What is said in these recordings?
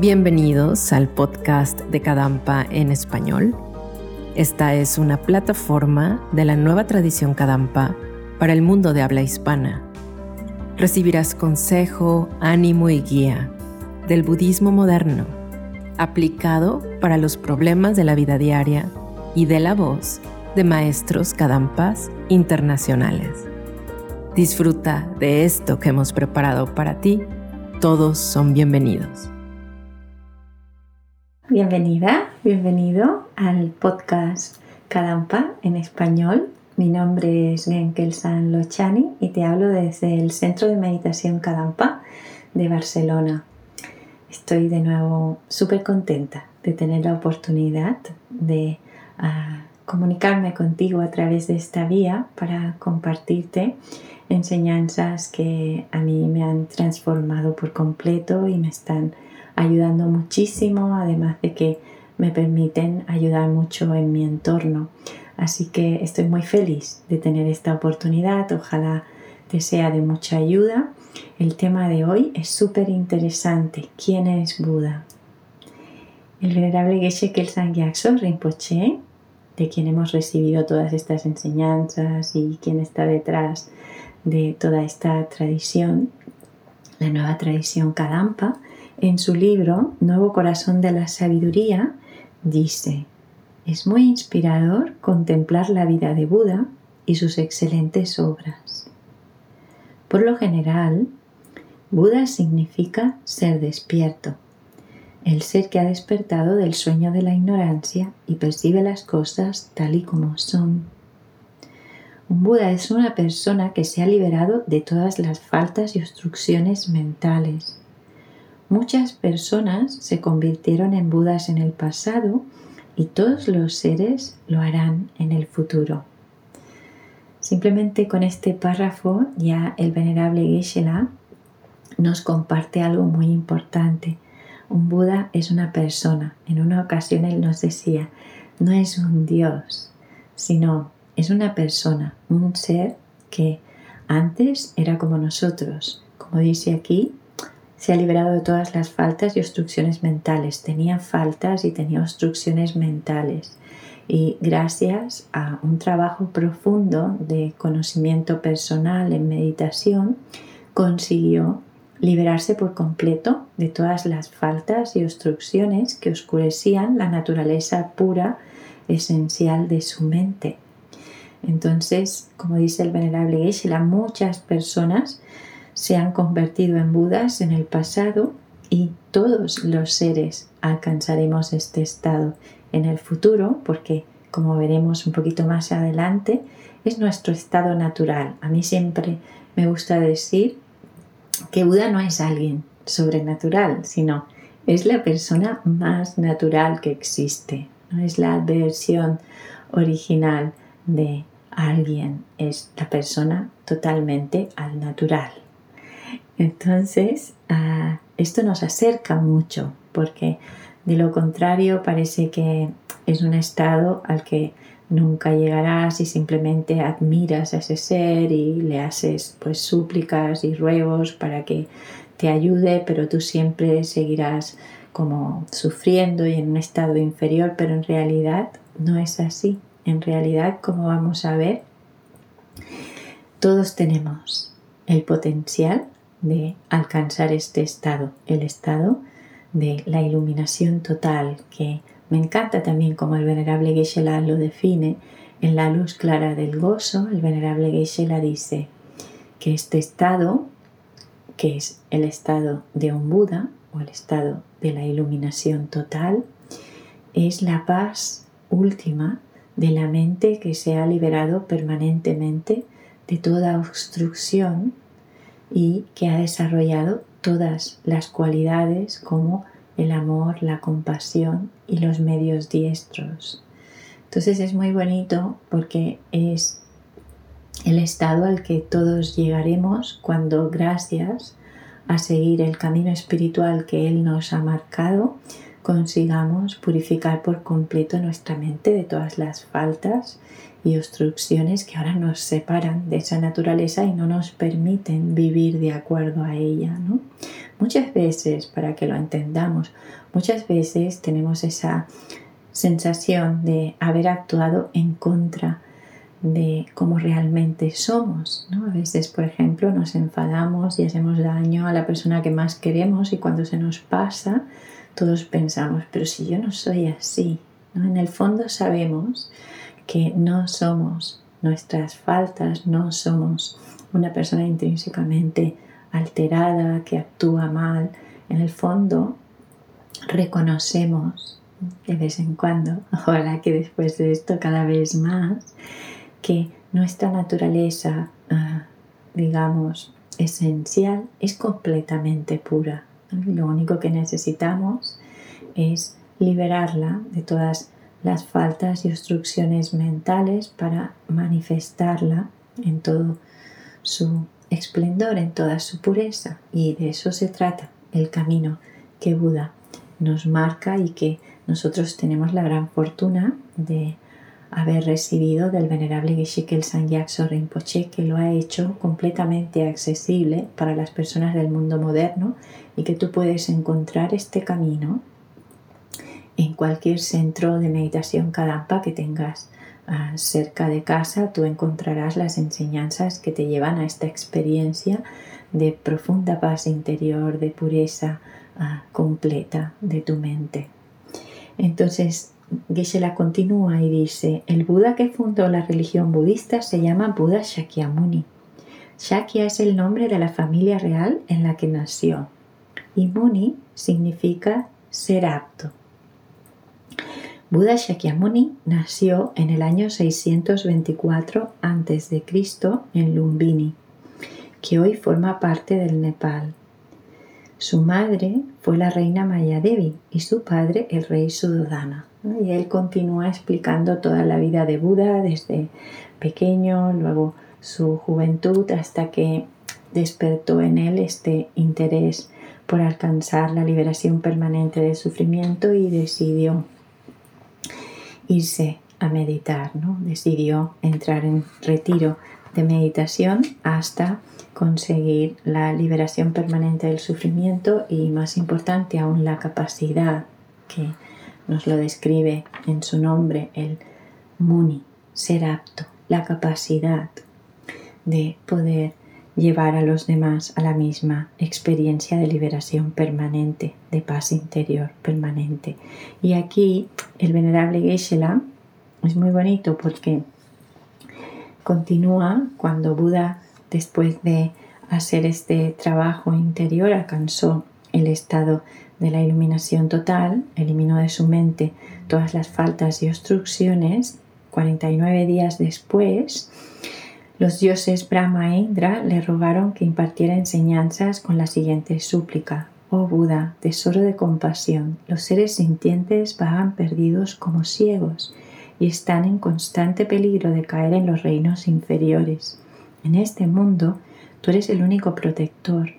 Bienvenidos al podcast de Kadampa en español. Esta es una plataforma de la nueva tradición Kadampa para el mundo de habla hispana. Recibirás consejo, ánimo y guía del budismo moderno, aplicado para los problemas de la vida diaria y de la voz de maestros Kadampas internacionales. Disfruta de esto que hemos preparado para ti. Todos son bienvenidos. Bienvenida, bienvenido al podcast Kadampa en español. Mi nombre es Genkel San Lochani y te hablo desde el Centro de Meditación Kadampa de Barcelona. Estoy de nuevo súper contenta de tener la oportunidad de ah, comunicarme contigo a través de esta vía para compartirte enseñanzas que a mí me han transformado por completo y me están ayudando muchísimo, además de que me permiten ayudar mucho en mi entorno. Así que estoy muy feliz de tener esta oportunidad, ojalá te sea de mucha ayuda. El tema de hoy es súper interesante. ¿Quién es Buda? El venerable Geshe Kelsang Gyatso Rinpoche, de quien hemos recibido todas estas enseñanzas y quien está detrás de toda esta tradición, la nueva tradición Kadampa, en su libro Nuevo Corazón de la Sabiduría, dice, es muy inspirador contemplar la vida de Buda y sus excelentes obras. Por lo general, Buda significa ser despierto, el ser que ha despertado del sueño de la ignorancia y percibe las cosas tal y como son. Un Buda es una persona que se ha liberado de todas las faltas y obstrucciones mentales Muchas personas se convirtieron en Budas en el pasado y todos los seres lo harán en el futuro. Simplemente con este párrafo ya el venerable Geshe-la nos comparte algo muy importante. Un Buda es una persona. En una ocasión él nos decía, no es un Dios, sino es una persona, un ser que antes era como nosotros. Como dice aquí, se ha liberado de todas las faltas y obstrucciones mentales. Tenía faltas y tenía obstrucciones mentales. Y gracias a un trabajo profundo de conocimiento personal en meditación, consiguió liberarse por completo de todas las faltas y obstrucciones que oscurecían la naturaleza pura, esencial de su mente. Entonces, como dice el venerable geshe muchas personas se han convertido en Budas en el pasado y todos los seres alcanzaremos este estado en el futuro porque, como veremos un poquito más adelante, es nuestro estado natural. A mí siempre me gusta decir que Buda no es alguien sobrenatural, sino es la persona más natural que existe. No es la versión original de alguien, es la persona totalmente al natural. Entonces, ah, esto nos acerca mucho porque de lo contrario parece que es un estado al que nunca llegarás y simplemente admiras a ese ser y le haces pues súplicas y ruegos para que te ayude, pero tú siempre seguirás como sufriendo y en un estado inferior, pero en realidad no es así. En realidad, como vamos a ver, todos tenemos el potencial de alcanzar este estado, el estado de la iluminación total, que me encanta también como el venerable geshe lo define en la luz clara del gozo. El venerable geshe dice que este estado, que es el estado de un Buda o el estado de la iluminación total, es la paz última de la mente que se ha liberado permanentemente de toda obstrucción y que ha desarrollado todas las cualidades como el amor, la compasión y los medios diestros. Entonces es muy bonito porque es el estado al que todos llegaremos cuando gracias a seguir el camino espiritual que Él nos ha marcado, consigamos purificar por completo nuestra mente de todas las faltas y obstrucciones que ahora nos separan de esa naturaleza y no nos permiten vivir de acuerdo a ella. ¿no? Muchas veces, para que lo entendamos, muchas veces tenemos esa sensación de haber actuado en contra de cómo realmente somos. ¿no? A veces, por ejemplo, nos enfadamos y hacemos daño a la persona que más queremos y cuando se nos pasa, todos pensamos, pero si yo no soy así, ¿no? en el fondo sabemos que no somos nuestras faltas, no somos una persona intrínsecamente alterada, que actúa mal. En el fondo reconocemos de vez en cuando, ahora que después de esto cada vez más, que nuestra naturaleza, ah, digamos, esencial es completamente pura. Lo único que necesitamos es liberarla de todas las faltas y obstrucciones mentales para manifestarla en todo su esplendor, en toda su pureza. Y de eso se trata el camino que Buda nos marca y que nosotros tenemos la gran fortuna de haber recibido del venerable Geshe-Kel Sanyakso Rinpoche, que lo ha hecho completamente accesible para las personas del mundo moderno y que tú puedes encontrar este camino en cualquier centro de meditación Kadampa que tengas ah, cerca de casa, tú encontrarás las enseñanzas que te llevan a esta experiencia de profunda paz interior, de pureza ah, completa de tu mente. Entonces, geshe la continúa y dice, el Buda que fundó la religión budista se llama Buda Shakyamuni. Shakya es el nombre de la familia real en la que nació y Muni significa ser apto. Buda Shakyamuni nació en el año 624 a.C. en Lumbini, que hoy forma parte del Nepal. Su madre fue la reina Mayadevi y su padre el rey Sudodana. Y él continúa explicando toda la vida de Buda desde pequeño, luego su juventud, hasta que despertó en él este interés por alcanzar la liberación permanente del sufrimiento y decidió irse a meditar, ¿no? decidió entrar en retiro de meditación hasta conseguir la liberación permanente del sufrimiento y más importante aún la capacidad que nos lo describe en su nombre el Muni, ser apto, la capacidad de poder llevar a los demás a la misma experiencia de liberación permanente, de paz interior permanente. Y aquí el venerable geshe es muy bonito porque continúa cuando Buda después de hacer este trabajo interior, alcanzó el estado de la iluminación total, eliminó de su mente todas las faltas y obstrucciones. 49 días después, los dioses Brahma e Indra le rogaron que impartiera enseñanzas con la siguiente súplica. Oh Buda, tesoro de compasión, los seres sintientes vagan perdidos como ciegos y están en constante peligro de caer en los reinos inferiores. En este mundo, tú eres el único protector.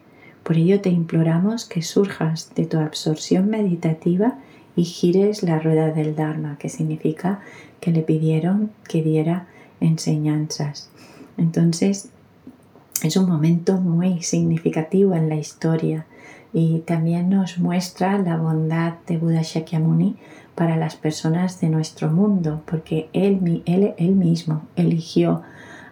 Por ello te imploramos que surjas de tu absorción meditativa y gires la rueda del Dharma, que significa que le pidieron que diera enseñanzas. Entonces, es un momento muy significativo en la historia y también nos muestra la bondad de Buda Shakyamuni para las personas de nuestro mundo, porque él, él, él mismo eligió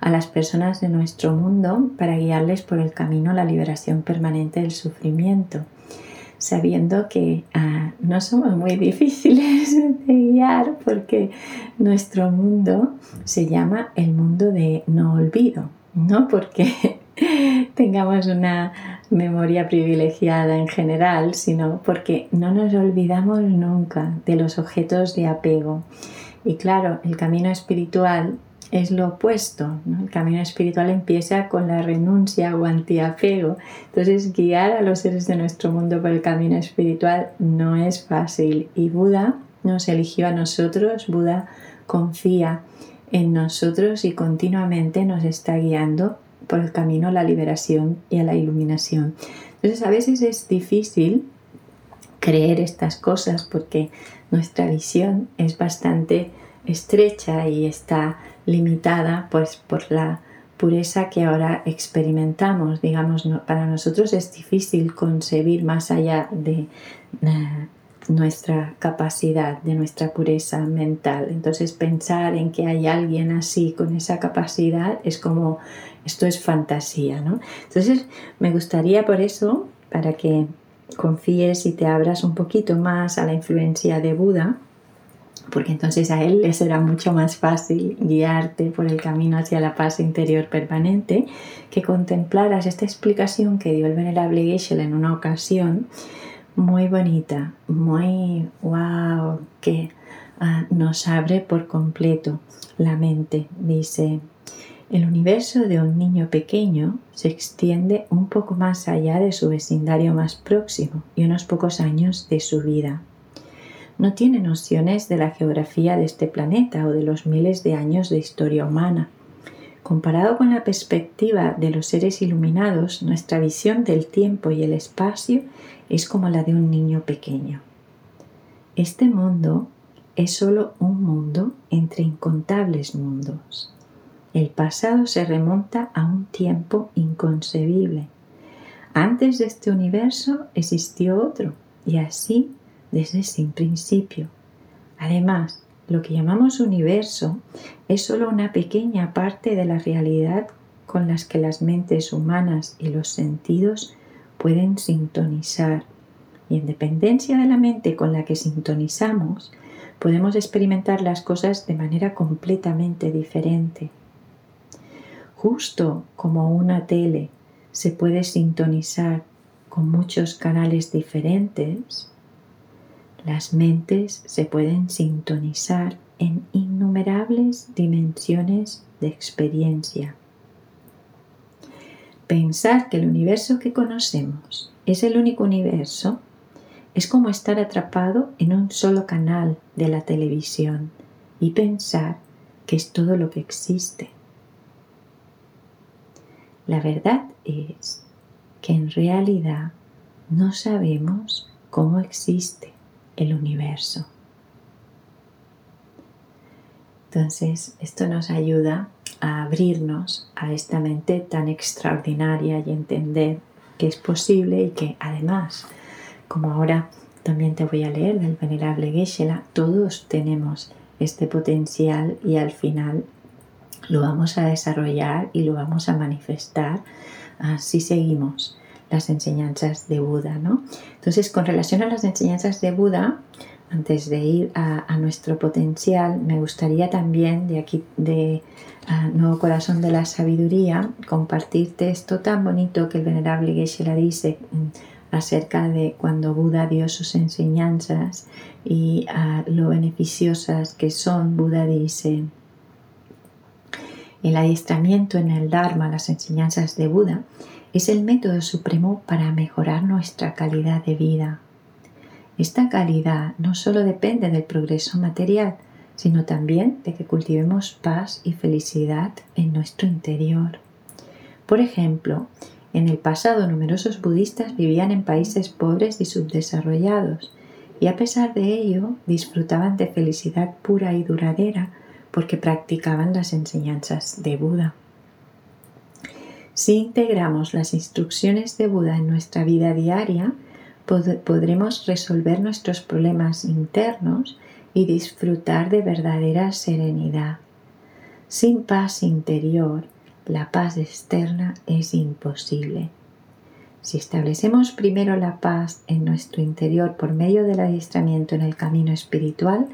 a las personas de nuestro mundo para guiarles por el camino a la liberación permanente del sufrimiento, sabiendo que ah, no somos muy difíciles de guiar porque nuestro mundo se llama el mundo de no olvido, no porque tengamos una memoria privilegiada en general, sino porque no nos olvidamos nunca de los objetos de apego. Y claro, el camino espiritual es lo opuesto. El camino espiritual empieza con la renuncia o antiapego. Entonces, guiar a los seres de nuestro mundo por el camino espiritual no es fácil. Y Buda nos eligió a nosotros, Buda confía en nosotros y continuamente nos está guiando por el camino a la liberación y a la iluminación. Entonces, a veces es difícil creer estas cosas porque nuestra visión es bastante estrecha y está limitada pues por la pureza que ahora experimentamos. Digamos, para nosotros es difícil concebir más allá de eh, nuestra capacidad, de nuestra pureza mental. Entonces pensar en que hay alguien así con esa capacidad es como, esto es fantasía, ¿no? Entonces me gustaría por eso, para que confíes y te abras un poquito más a la influencia de Buda, porque entonces a él le será mucho más fácil guiarte por el camino hacia la paz interior permanente, que contemplaras esta explicación que dio el venerable Geshe en una ocasión, muy bonita, muy wow, que ah, nos abre por completo la mente. Dice, el universo de un niño pequeño se extiende un poco más allá de su vecindario más próximo y unos pocos años de su vida no tiene nociones de la geografía de este planeta o de los miles de años de historia humana. Comparado con la perspectiva de los seres iluminados, nuestra visión del tiempo y el espacio es como la de un niño pequeño. Este mundo es solo un mundo entre incontables mundos. El pasado se remonta a un tiempo inconcebible. Antes de este universo existió otro y así desde sin principio. Además, lo que llamamos universo es solo una pequeña parte de la realidad con las que las mentes humanas y los sentidos pueden sintonizar. Y en dependencia de la mente con la que sintonizamos, podemos experimentar las cosas de manera completamente diferente. Justo como una tele se puede sintonizar con muchos canales diferentes, las mentes se pueden sintonizar en innumerables dimensiones de experiencia. Pensar que el universo que conocemos es el único universo es como estar atrapado en un solo canal de la televisión y pensar que es todo lo que existe. La verdad es que en realidad no sabemos cómo existe el universo. Entonces, esto nos ayuda a abrirnos a esta mente tan extraordinaria y entender que es posible y que además, como ahora también te voy a leer del venerable geshe todos tenemos este potencial y al final lo vamos a desarrollar y lo vamos a manifestar si seguimos las enseñanzas de Buda, ¿no? Entonces, con relación a las enseñanzas de Buda, antes de ir a, nuestro potencial, me gustaría también de aquí, de Nuevo Corazón de la Sabiduría, compartirte esto tan bonito que el venerable Geshe la dice mm, acerca de cuando Buda dio sus enseñanzas y lo beneficiosas que son. Buda dice, el adiestramiento en el Dharma, las enseñanzas de Buda, es el método supremo para mejorar nuestra calidad de vida. Esta calidad no solo depende del progreso material, sino también de que cultivemos paz y felicidad en nuestro interior. Por ejemplo, en el pasado numerosos budistas vivían en países pobres y subdesarrollados, y a pesar de ello disfrutaban de felicidad pura y duradera porque practicaban las enseñanzas de Buda. Si integramos las instrucciones de Buda en nuestra vida diaria, podremos resolver nuestros problemas internos y disfrutar de verdadera serenidad. Sin paz interior, la paz externa es imposible. Si establecemos primero la paz en nuestro interior por medio del adiestramiento en el camino espiritual,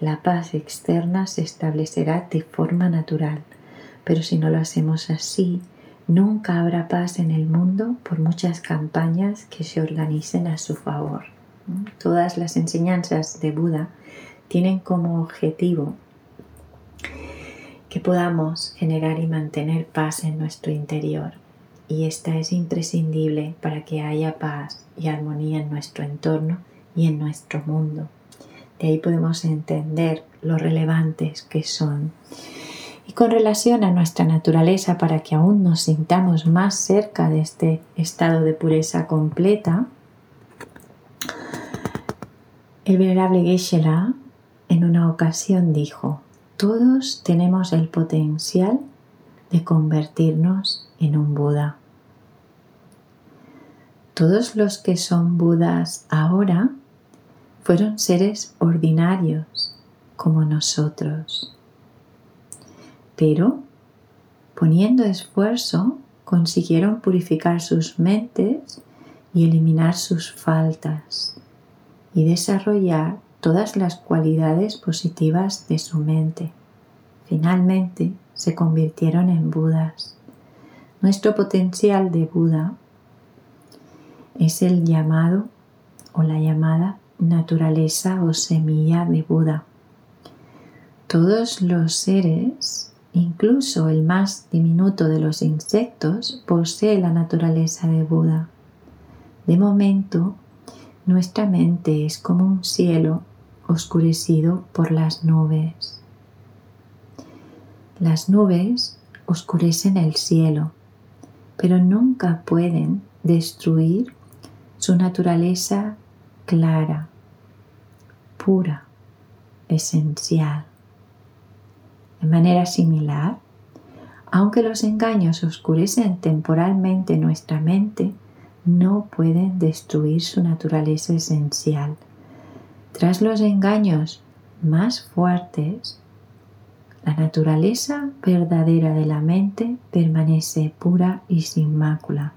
la paz externa se establecerá de forma natural. Pero si no lo hacemos así, Nunca habrá paz en el mundo por muchas campañas que se organicen a su favor. Todas las enseñanzas de Buda tienen como objetivo que podamos generar y mantener paz en nuestro interior. Y esta es imprescindible para que haya paz y armonía en nuestro entorno y en nuestro mundo. De ahí podemos entender lo relevantes que son y con relación a nuestra naturaleza para que aún nos sintamos más cerca de este estado de pureza completa, El venerable Geshe-la en una ocasión dijo, todos tenemos el potencial de convertirnos en un Buda. Todos los que son Budas ahora fueron seres ordinarios como nosotros. Pero, poniendo esfuerzo, consiguieron purificar sus mentes y eliminar sus faltas y desarrollar todas las cualidades positivas de su mente. Finalmente se convirtieron en Budas. Nuestro potencial de Buda es el llamado o la llamada naturaleza o semilla de Buda. Todos los seres, incluso el más diminuto de los insectos, posee la naturaleza de Buda. De momento, nuestra mente es como un cielo oscurecido por las nubes. Las nubes oscurecen el cielo, pero nunca pueden destruir su naturaleza clara, pura, esencial. De manera similar, aunque los engaños oscurecen temporalmente nuestra mente, no pueden destruir su naturaleza esencial. Tras los engaños más fuertes, la naturaleza verdadera de la mente permanece pura y sin mácula.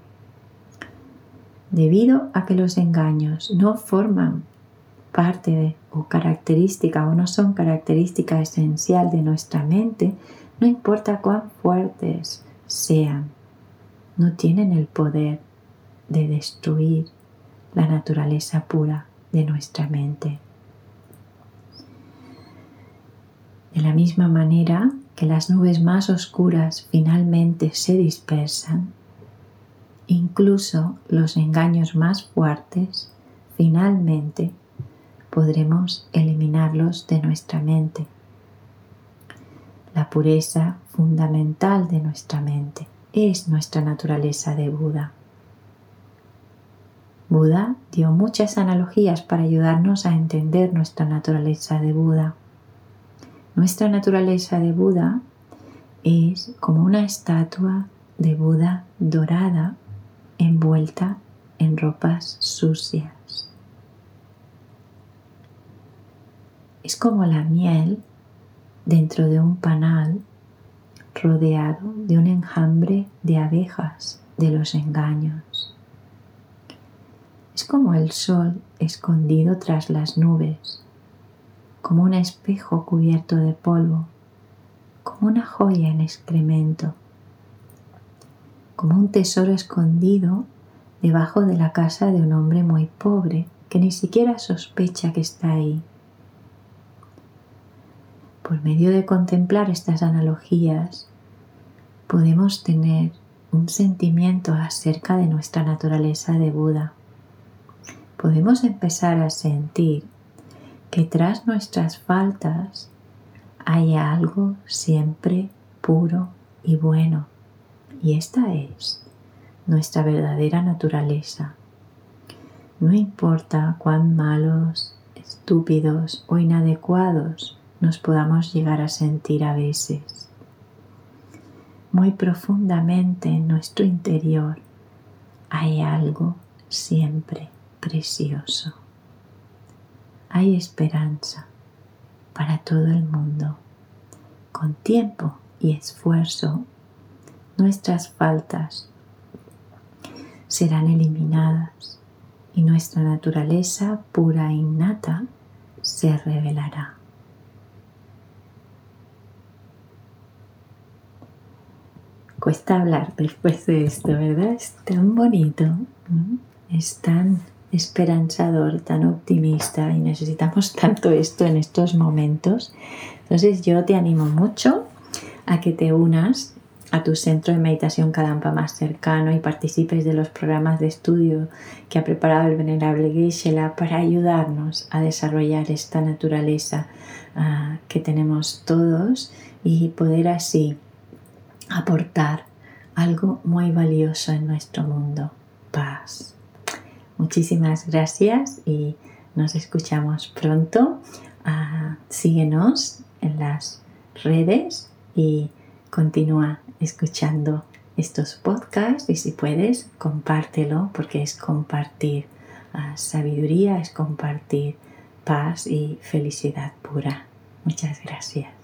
Debido a que los engaños no forman parte o característica o no son característica esencial de nuestra mente, no importa cuán fuertes sean, no tienen el poder de destruir la naturaleza pura de nuestra mente. De la misma manera que las nubes más oscuras finalmente se dispersan, incluso los engaños más fuertes finalmente podremos eliminarlos de nuestra mente. La pureza fundamental de nuestra mente es nuestra naturaleza de Buda. Buda dio muchas analogías para ayudarnos a entender nuestra naturaleza de Buda. Nuestra naturaleza de Buda es como una estatua de Buda dorada envuelta en ropas sucias. Es como la miel dentro de un panal rodeado de un enjambre de abejas de los engaños. Es como el sol escondido tras las nubes, como un espejo cubierto de polvo, como una joya en excremento, como un tesoro escondido debajo de la casa de un hombre muy pobre que ni siquiera sospecha que está ahí. Por medio de contemplar estas analogías, podemos tener un sentimiento acerca de nuestra naturaleza de Buda podemos empezar a sentir que tras nuestras faltas hay algo siempre puro y bueno. Y esta es nuestra verdadera naturaleza. No importa cuán malos, estúpidos o inadecuados nos podamos llegar a sentir a veces. Muy profundamente en nuestro interior hay algo siempre precioso. Hay esperanza para todo el mundo. Con tiempo y esfuerzo, nuestras faltas serán eliminadas y nuestra naturaleza pura e innata se revelará. Cuesta hablar después de esto, ¿verdad? Es tan bonito, es tan esperanzador, tan optimista y necesitamos tanto esto en estos momentos. Entonces yo te animo mucho a que te unas a tu centro de meditación Kadampa más cercano y participes de los programas de estudio que ha preparado el venerable geshe para ayudarnos a desarrollar esta naturaleza ah, que tenemos todos y poder así aportar algo muy valioso en nuestro mundo, paz. Muchísimas gracias y Nos escuchamos pronto. Ah, síguenos en las redes y continúa escuchando estos podcasts y si puedes, compártelo porque es compartir ah, sabiduría, es compartir paz y felicidad pura. Muchas gracias.